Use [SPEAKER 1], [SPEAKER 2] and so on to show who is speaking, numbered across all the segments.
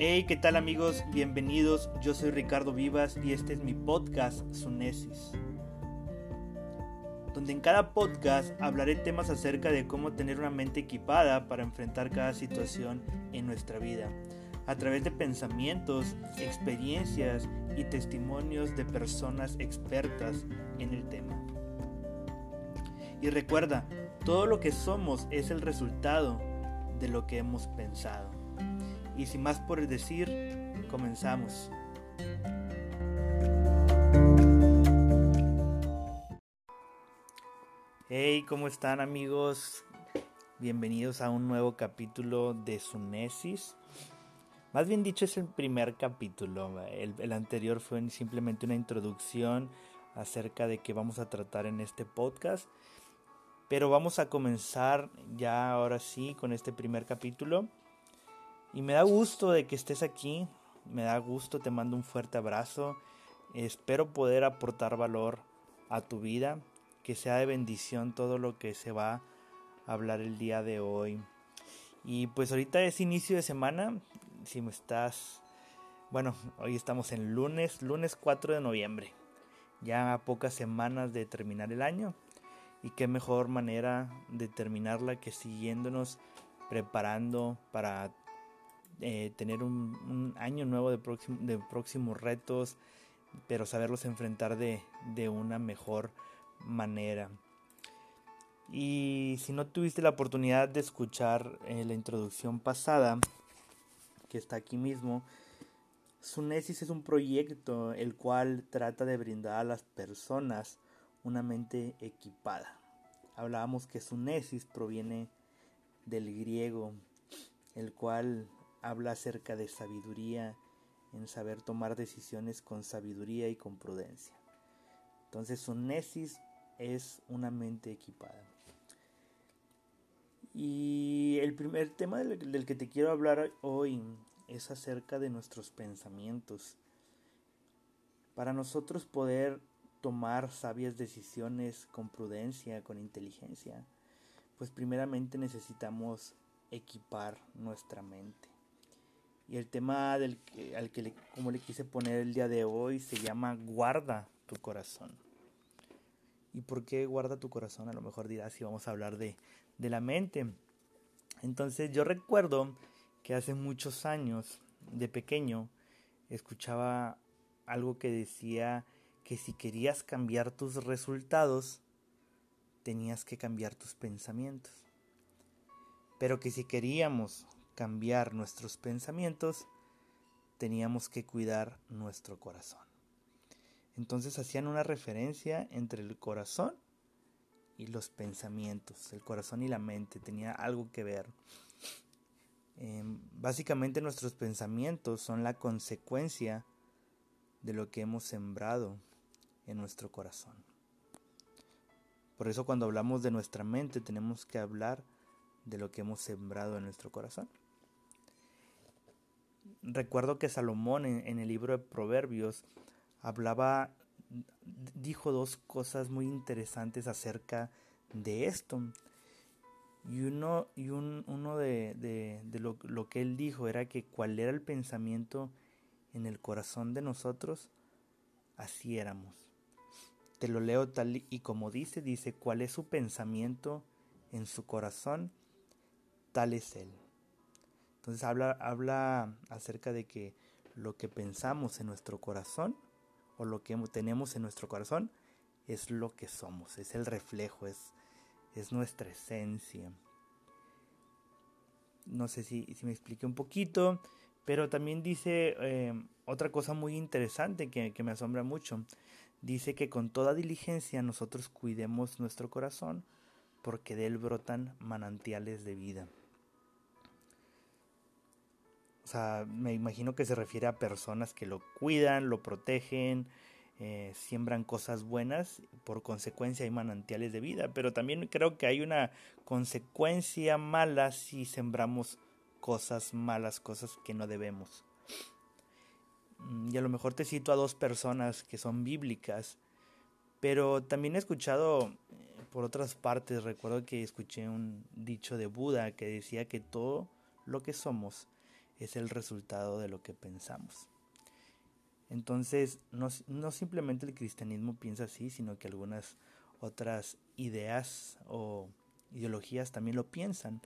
[SPEAKER 1] Hey, ¿qué tal amigos? Bienvenidos. Yo soy Ricardo Vivas y este es mi podcast Sunesis. Donde en cada podcast hablaré temas acerca de cómo tener una mente equipada para enfrentar cada situación en nuestra vida, a través de pensamientos, experiencias y testimonios de personas expertas en el tema. Y recuerda, todo lo que somos es el resultado de lo que hemos pensado. Y sin más por decir, comenzamos. Hey, ¿cómo están amigos? Bienvenidos a un nuevo capítulo de Sunesis. Más bien dicho, es el primer capítulo. El, el, anterior fue simplemente una introducción acerca de qué vamos a tratar en este podcast. Pero vamos a comenzar ya ahora sí con este primer capítulo. Y me da gusto de que estés aquí, me da gusto, te mando un fuerte abrazo. Espero poder aportar valor a tu vida, que sea de bendición todo lo que se va a hablar el día de hoy. Y pues ahorita es inicio de semana, si me estás... Bueno, hoy estamos en lunes, lunes 4 de noviembre, ya a pocas semanas de terminar el año. Y qué mejor manera de terminarla que siguiéndonos preparando para eh, tener un, año nuevo de, próximo, de próximos retos, pero saberlos enfrentar de, de una mejor manera. Y si no tuviste la oportunidad de escuchar eh, la introducción pasada, que está aquí mismo, Sunesis es un proyecto el cual trata de brindar a las personas una mente equipada. Hablábamos que Sunesis proviene del griego, el cual habla acerca de sabiduría, en saber tomar decisiones con sabiduría y con prudencia. Entonces, Sunesis es una mente equipada. Y el primer tema del, que te quiero hablar hoy es acerca de nuestros pensamientos. Para nosotros poder tomar sabias decisiones con prudencia, con inteligencia, pues primeramente necesitamos equipar nuestra mente. Y el tema del que, al que le, como le quise poner el día de hoy se llama guarda tu corazón. ¿Y por qué guarda tu corazón? A lo mejor dirás si vamos a hablar de, de la mente. Entonces yo recuerdo que hace muchos años, de pequeño, escuchaba algo que decía que si querías cambiar tus resultados, tenías que cambiar tus pensamientos. Pero que si queríamos cambiar nuestros pensamientos, teníamos que cuidar nuestro corazón. Entonces hacían una referencia entre el corazón y los pensamientos, el corazón y la mente, tenía algo que ver. Eh, básicamente nuestros pensamientos son la consecuencia de lo que hemos sembrado en nuestro corazón. Por eso cuando hablamos de nuestra mente tenemos que hablar de lo que hemos sembrado en nuestro corazón recuerdo que Salomón en, el libro de Proverbios hablaba, dijo dos cosas muy interesantes acerca de esto. Y uno, y un, uno de, de, lo, lo, que él dijo era que cuál era el pensamiento en el corazón de nosotros, así éramos. Te lo leo tal y como dice, dice, cuál es su pensamiento en su corazón, tal es él. Entonces habla, habla acerca de que lo que pensamos en nuestro corazón o lo que tenemos en nuestro corazón es lo que somos, es el reflejo, es, es nuestra esencia. No sé si, si me expliqué un poquito, pero también dice eh, otra cosa muy interesante que, que me asombra mucho. Dice que con toda diligencia nosotros cuidemos nuestro corazón porque de él brotan manantiales de vida. O sea, me imagino que se refiere a personas que lo cuidan, lo protegen, eh, siembran cosas buenas, por consecuencia hay manantiales de vida, pero también creo que hay una consecuencia mala si sembramos cosas malas, cosas que no debemos. Mm, y a lo mejor te cito a dos personas que son bíblicas, pero también he escuchado eh, por otras partes, recuerdo que escuché un dicho de Buda que decía que todo lo que somos es el resultado de lo que pensamos. Entonces, no, no simplemente el cristianismo piensa así, sino que algunas otras ideas o ideologías también lo piensan,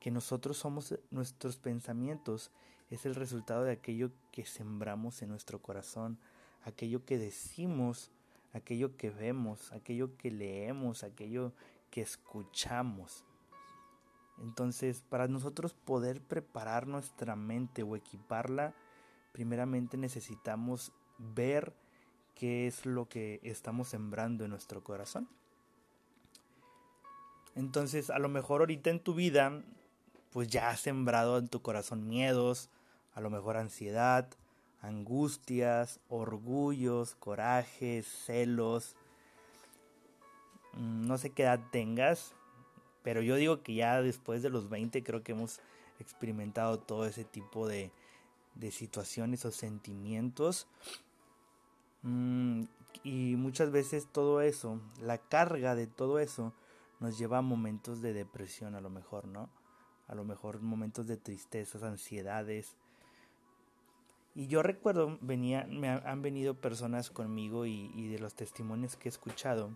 [SPEAKER 1] que nosotros somos nuestros pensamientos, es el resultado de aquello que sembramos en nuestro corazón, aquello que decimos, aquello que vemos, aquello que leemos, aquello que escuchamos. Entonces, para nosotros poder preparar nuestra mente o equiparla, primeramente necesitamos ver qué es lo que estamos sembrando en nuestro corazón. Entonces, a lo mejor ahorita en tu vida, pues ya has sembrado en tu corazón miedos, a lo mejor ansiedad, angustias, orgullos, corajes, celos. Mm, no sé qué edad tengas, pero yo digo que ya después de los 20 creo que hemos experimentado todo ese tipo de, de situaciones o sentimientos. Mm, y muchas veces todo eso, la carga de todo eso, nos lleva a momentos de depresión a lo mejor, ¿no? A lo mejor momentos de tristezas, ansiedades. Y yo recuerdo, venía, me han venido personas conmigo y, y de los testimonios que he escuchado,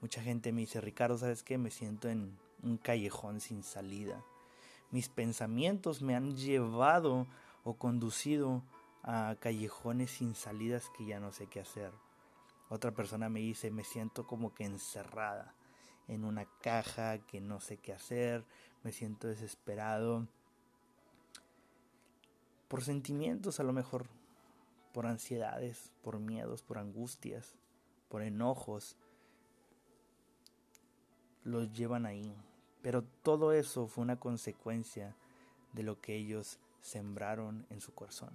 [SPEAKER 1] mucha gente me dice, Ricardo, ¿sabes qué? Me siento en un callejón sin salida. Mis pensamientos me han llevado o conducido a callejones sin salidas que ya no sé qué hacer. Otra persona me dice, me siento como que encerrada en una caja que no sé qué hacer, me siento desesperado. Por sentimientos a lo mejor, por ansiedades, por miedos, por angustias, por enojos, los llevan ahí. Pero todo eso fue una consecuencia de lo que ellos sembraron en su corazón.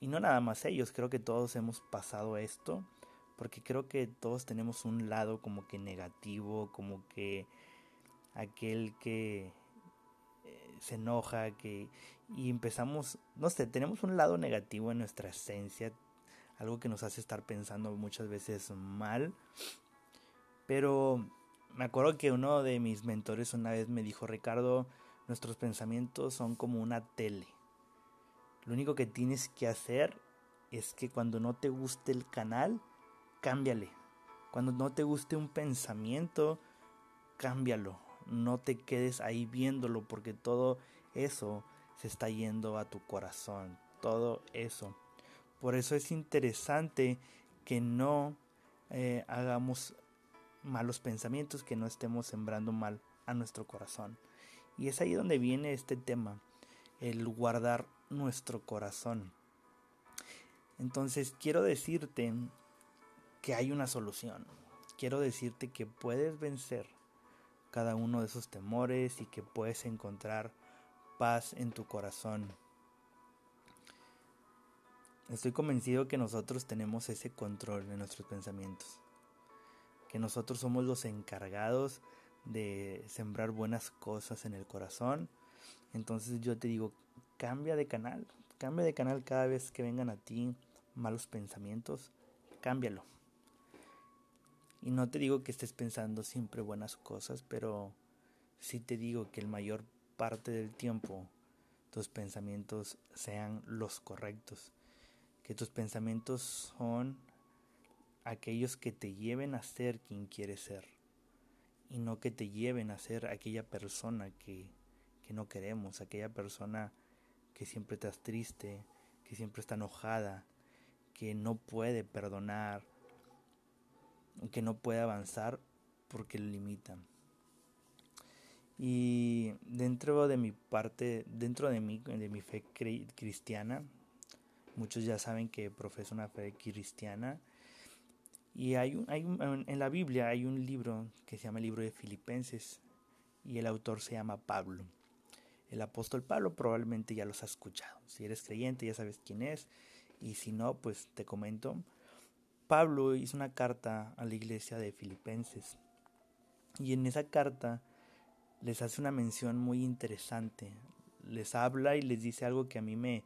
[SPEAKER 1] Y no nada más ellos, creo que todos hemos pasado esto, porque creo que todos tenemos un lado como que negativo, como que aquel que eh, se enoja, que y empezamos, no sé, tenemos un lado negativo en nuestra esencia, algo que nos hace estar pensando muchas veces mal. Pero me acuerdo que uno de mis mentores una vez me dijo, Ricardo, nuestros pensamientos son como una tele. Lo único que tienes que hacer es que cuando no te guste el canal, cámbiale. Cuando no te guste un pensamiento, cámbialo. No te quedes ahí viéndolo porque todo eso se está yendo a tu corazón. Todo eso. Por eso es interesante que no eh, hagamos malos pensamientos, que no estemos sembrando mal a nuestro corazón. Y es ahí donde viene este tema, el guardar nuestro corazón. Entonces quiero decirte que hay una solución. Quiero decirte que puedes vencer cada uno de esos temores y que puedes encontrar paz en tu corazón. Estoy convencido que nosotros tenemos ese control de nuestros pensamientos que nosotros somos los encargados de sembrar buenas cosas en el corazón. Entonces yo te digo, cambia de canal, cambia de canal cada vez que vengan a ti malos pensamientos, cámbialo. Y no te digo que estés pensando siempre buenas cosas, pero sí te digo que el mayor parte del tiempo tus pensamientos sean los correctos, que tus pensamientos son aquellos que te lleven a ser quien quieres ser y no que te lleven a ser aquella persona que, que no queremos, aquella persona que siempre estás triste, que siempre está enojada, que no puede perdonar, que no puede avanzar porque lo limitan. Y dentro de mi parte, dentro de mi, de mi fe cristiana, muchos ya saben que profeso una fe cristiana, y hay, un, hay en la Biblia hay un libro que se llama el libro de Filipenses y el autor se llama Pablo. El apóstol Pablo probablemente ya los ha escuchado. Si eres creyente ya sabes quién es y si no, pues te comento. Pablo hizo una carta a la iglesia de Filipenses y en esa carta les hace una mención muy interesante. Les habla y les dice algo que a mí me,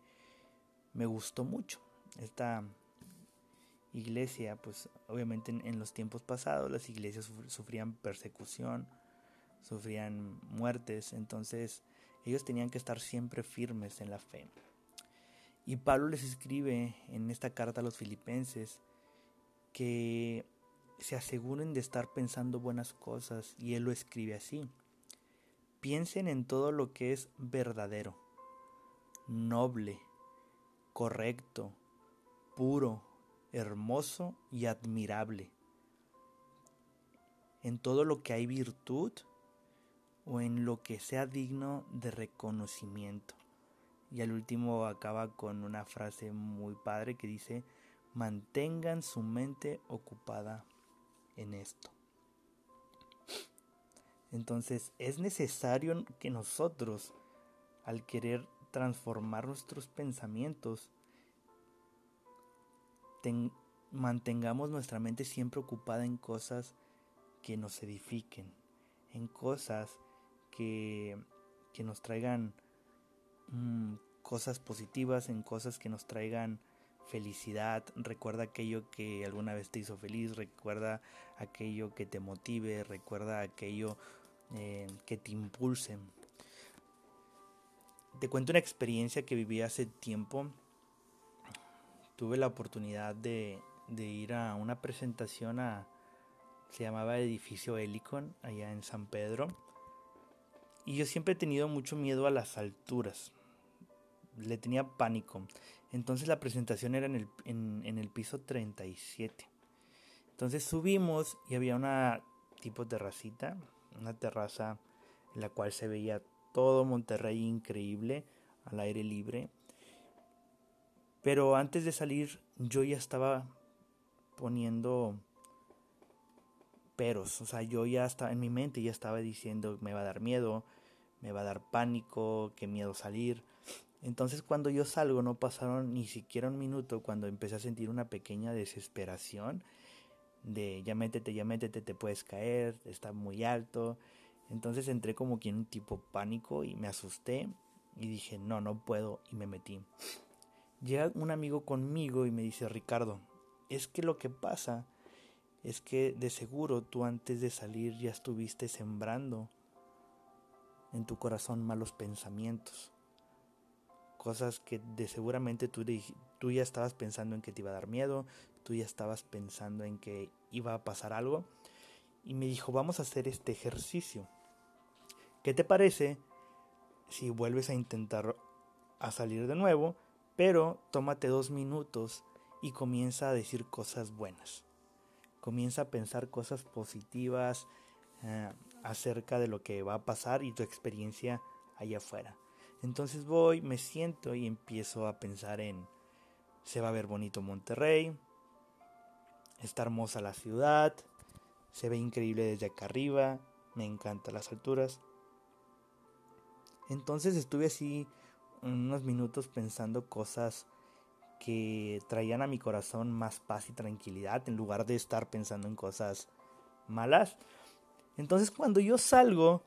[SPEAKER 1] me gustó mucho. Esta, iglesia, pues obviamente en, los tiempos pasados las iglesias sufrían persecución, sufrían muertes, entonces Ellos tenían que estar siempre firmes en la fe. Y Pablo les escribe en esta carta a los filipenses que se aseguren de estar pensando buenas cosas y él lo escribe así. Piensen en todo lo que es verdadero, noble, correcto, puro, hermoso y admirable. En todo lo que hay virtud o en lo que sea digno de reconocimiento. Y al último acaba con una frase muy padre que dice, mantengan su mente ocupada en esto. Entonces es necesario que nosotros, al querer transformar nuestros pensamientos, mantengamos nuestra mente siempre ocupada en cosas que nos edifiquen, en cosas que, que nos traigan mm, cosas positivas, en cosas que nos traigan felicidad, recuerda aquello que alguna vez te hizo feliz, recuerda aquello que te motive, recuerda aquello eh, que te impulse. Te cuento una experiencia que viví hace tiempo. Tuve la oportunidad de, ir a una presentación a, se llamaba Edificio Helicon, allá en San Pedro. Y yo siempre he tenido mucho miedo a las alturas. Le tenía pánico. Entonces la presentación era en el, en, el piso 37. Entonces subimos y había una tipo terracita, una terraza en la cual se veía todo Monterrey increíble al aire libre. Pero antes de salir yo ya estaba poniendo peros, o sea, yo ya estaba en mi mente ya estaba diciendo me va a dar miedo, me va a dar pánico, qué miedo salir. Entonces cuando yo salgo no pasaron ni siquiera un minuto cuando empecé a sentir una pequeña desesperación de ya métete, ya métete, te puedes caer, está muy alto. Entonces entré como que en un tipo pánico y me asusté y dije no, no puedo y me metí. Llega un amigo conmigo y me dice Ricardo, es que lo que pasa es que de seguro tú antes de salir ya estuviste sembrando en tu corazón malos pensamientos cosas que de seguramente tú, tú ya estabas pensando en que te iba a dar miedo, tú ya estabas pensando en que iba a pasar algo. Y me dijo, vamos a hacer este ejercicio. ¿Qué te parece si vuelves a intentar a salir de nuevo, pero tómate dos minutos y comienza a decir cosas buenas? Comienza a pensar cosas positivas eh, acerca de lo que va a pasar y tu experiencia allá afuera. Entonces voy, me siento y empiezo a pensar en, se va a ver bonito Monterrey, está hermosa la ciudad, se ve increíble desde acá arriba, me encantan las alturas. Entonces estuve así unos minutos pensando cosas que traían a mi corazón más paz y tranquilidad en lugar de estar pensando en cosas malas. Entonces cuando yo salgo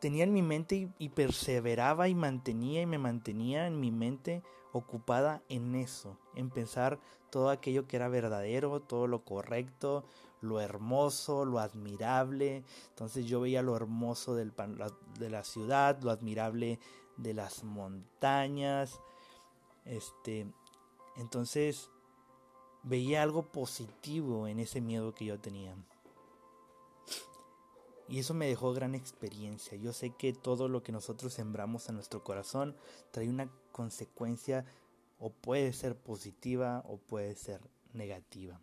[SPEAKER 1] tenía en mi mente y, perseveraba y mantenía y me mantenía en mi mente ocupada en eso, en pensar todo aquello que era verdadero, todo lo correcto, lo hermoso, lo admirable. Entonces yo veía lo hermoso de la ciudad, lo admirable de las montañas. Este, entonces veía algo positivo en ese miedo que yo tenía. Y eso me dejó gran experiencia. Yo sé que todo lo que nosotros sembramos en nuestro corazón trae una consecuencia o puede ser positiva o puede ser negativa.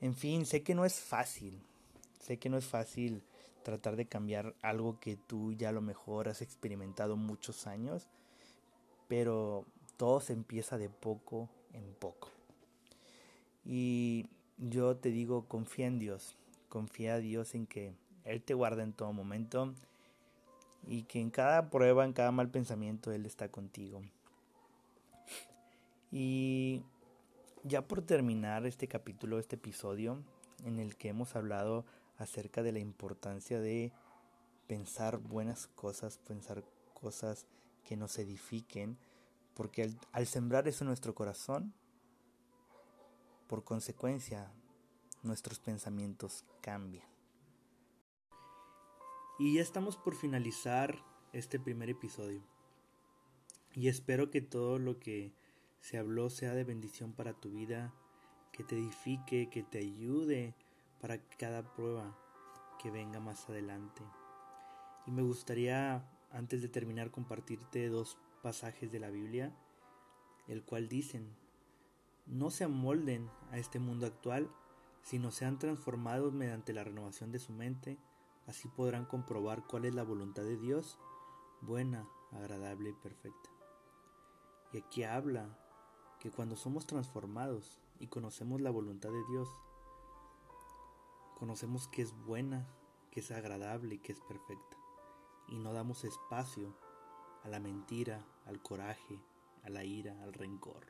[SPEAKER 1] En fin, sé que no es fácil. Sé que no es fácil tratar de cambiar algo que tú ya a lo mejor has experimentado muchos años, pero todo se empieza de poco en poco. Y yo te digo, confía en Dios, confía a Dios en que Él te guarda en todo momento y que en cada prueba, en cada mal pensamiento, Él está contigo. Y ya por terminar este capítulo, este episodio, en el que hemos hablado acerca de la importancia de pensar buenas cosas, pensar cosas que nos edifiquen, porque al, sembrar eso en nuestro corazón, por consecuencia nuestros pensamientos cambian. Y ya estamos por finalizar este primer episodio. Y espero que todo lo que se habló sea de bendición para tu vida, que te edifique, que te ayude para cada prueba que venga más adelante. Y me gustaría, antes de terminar, compartirte dos pasajes de la Biblia, el cual dicen, no se amolden a este mundo actual, sino sean transformados mediante la renovación de su mente, así podrán comprobar cuál es la voluntad de Dios, buena, agradable y perfecta. Y aquí habla que cuando somos transformados y conocemos la voluntad de Dios, conocemos que es buena, que es agradable y que es perfecta, y no damos espacio a la mentira, al coraje, a la ira, al rencor.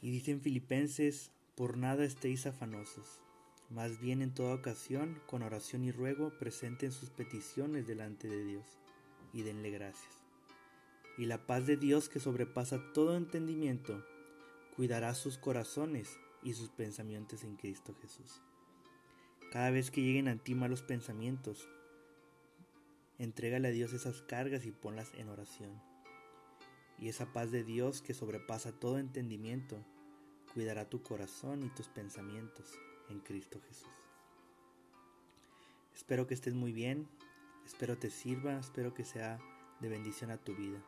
[SPEAKER 1] Y dicen Filipenses, por nada estéis afanosos, más bien en toda ocasión, con oración y ruego, presenten sus peticiones delante de Dios y denle gracias. Y la paz de Dios que sobrepasa todo entendimiento, cuidará sus corazones y sus pensamientos en Cristo Jesús. Cada vez que lleguen a ti malos pensamientos, entrégale a Dios esas cargas y ponlas en oración. Y esa paz de Dios que sobrepasa todo entendimiento, cuidará tu corazón y tus pensamientos en Cristo Jesús. Espero que estés muy bien, espero te sirva, espero que sea de bendición a tu vida.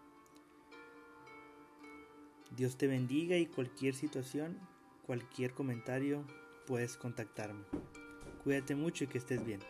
[SPEAKER 1] Dios te bendiga y cualquier situación, cualquier comentario, puedes contactarme. Cuídate mucho y que estés bien.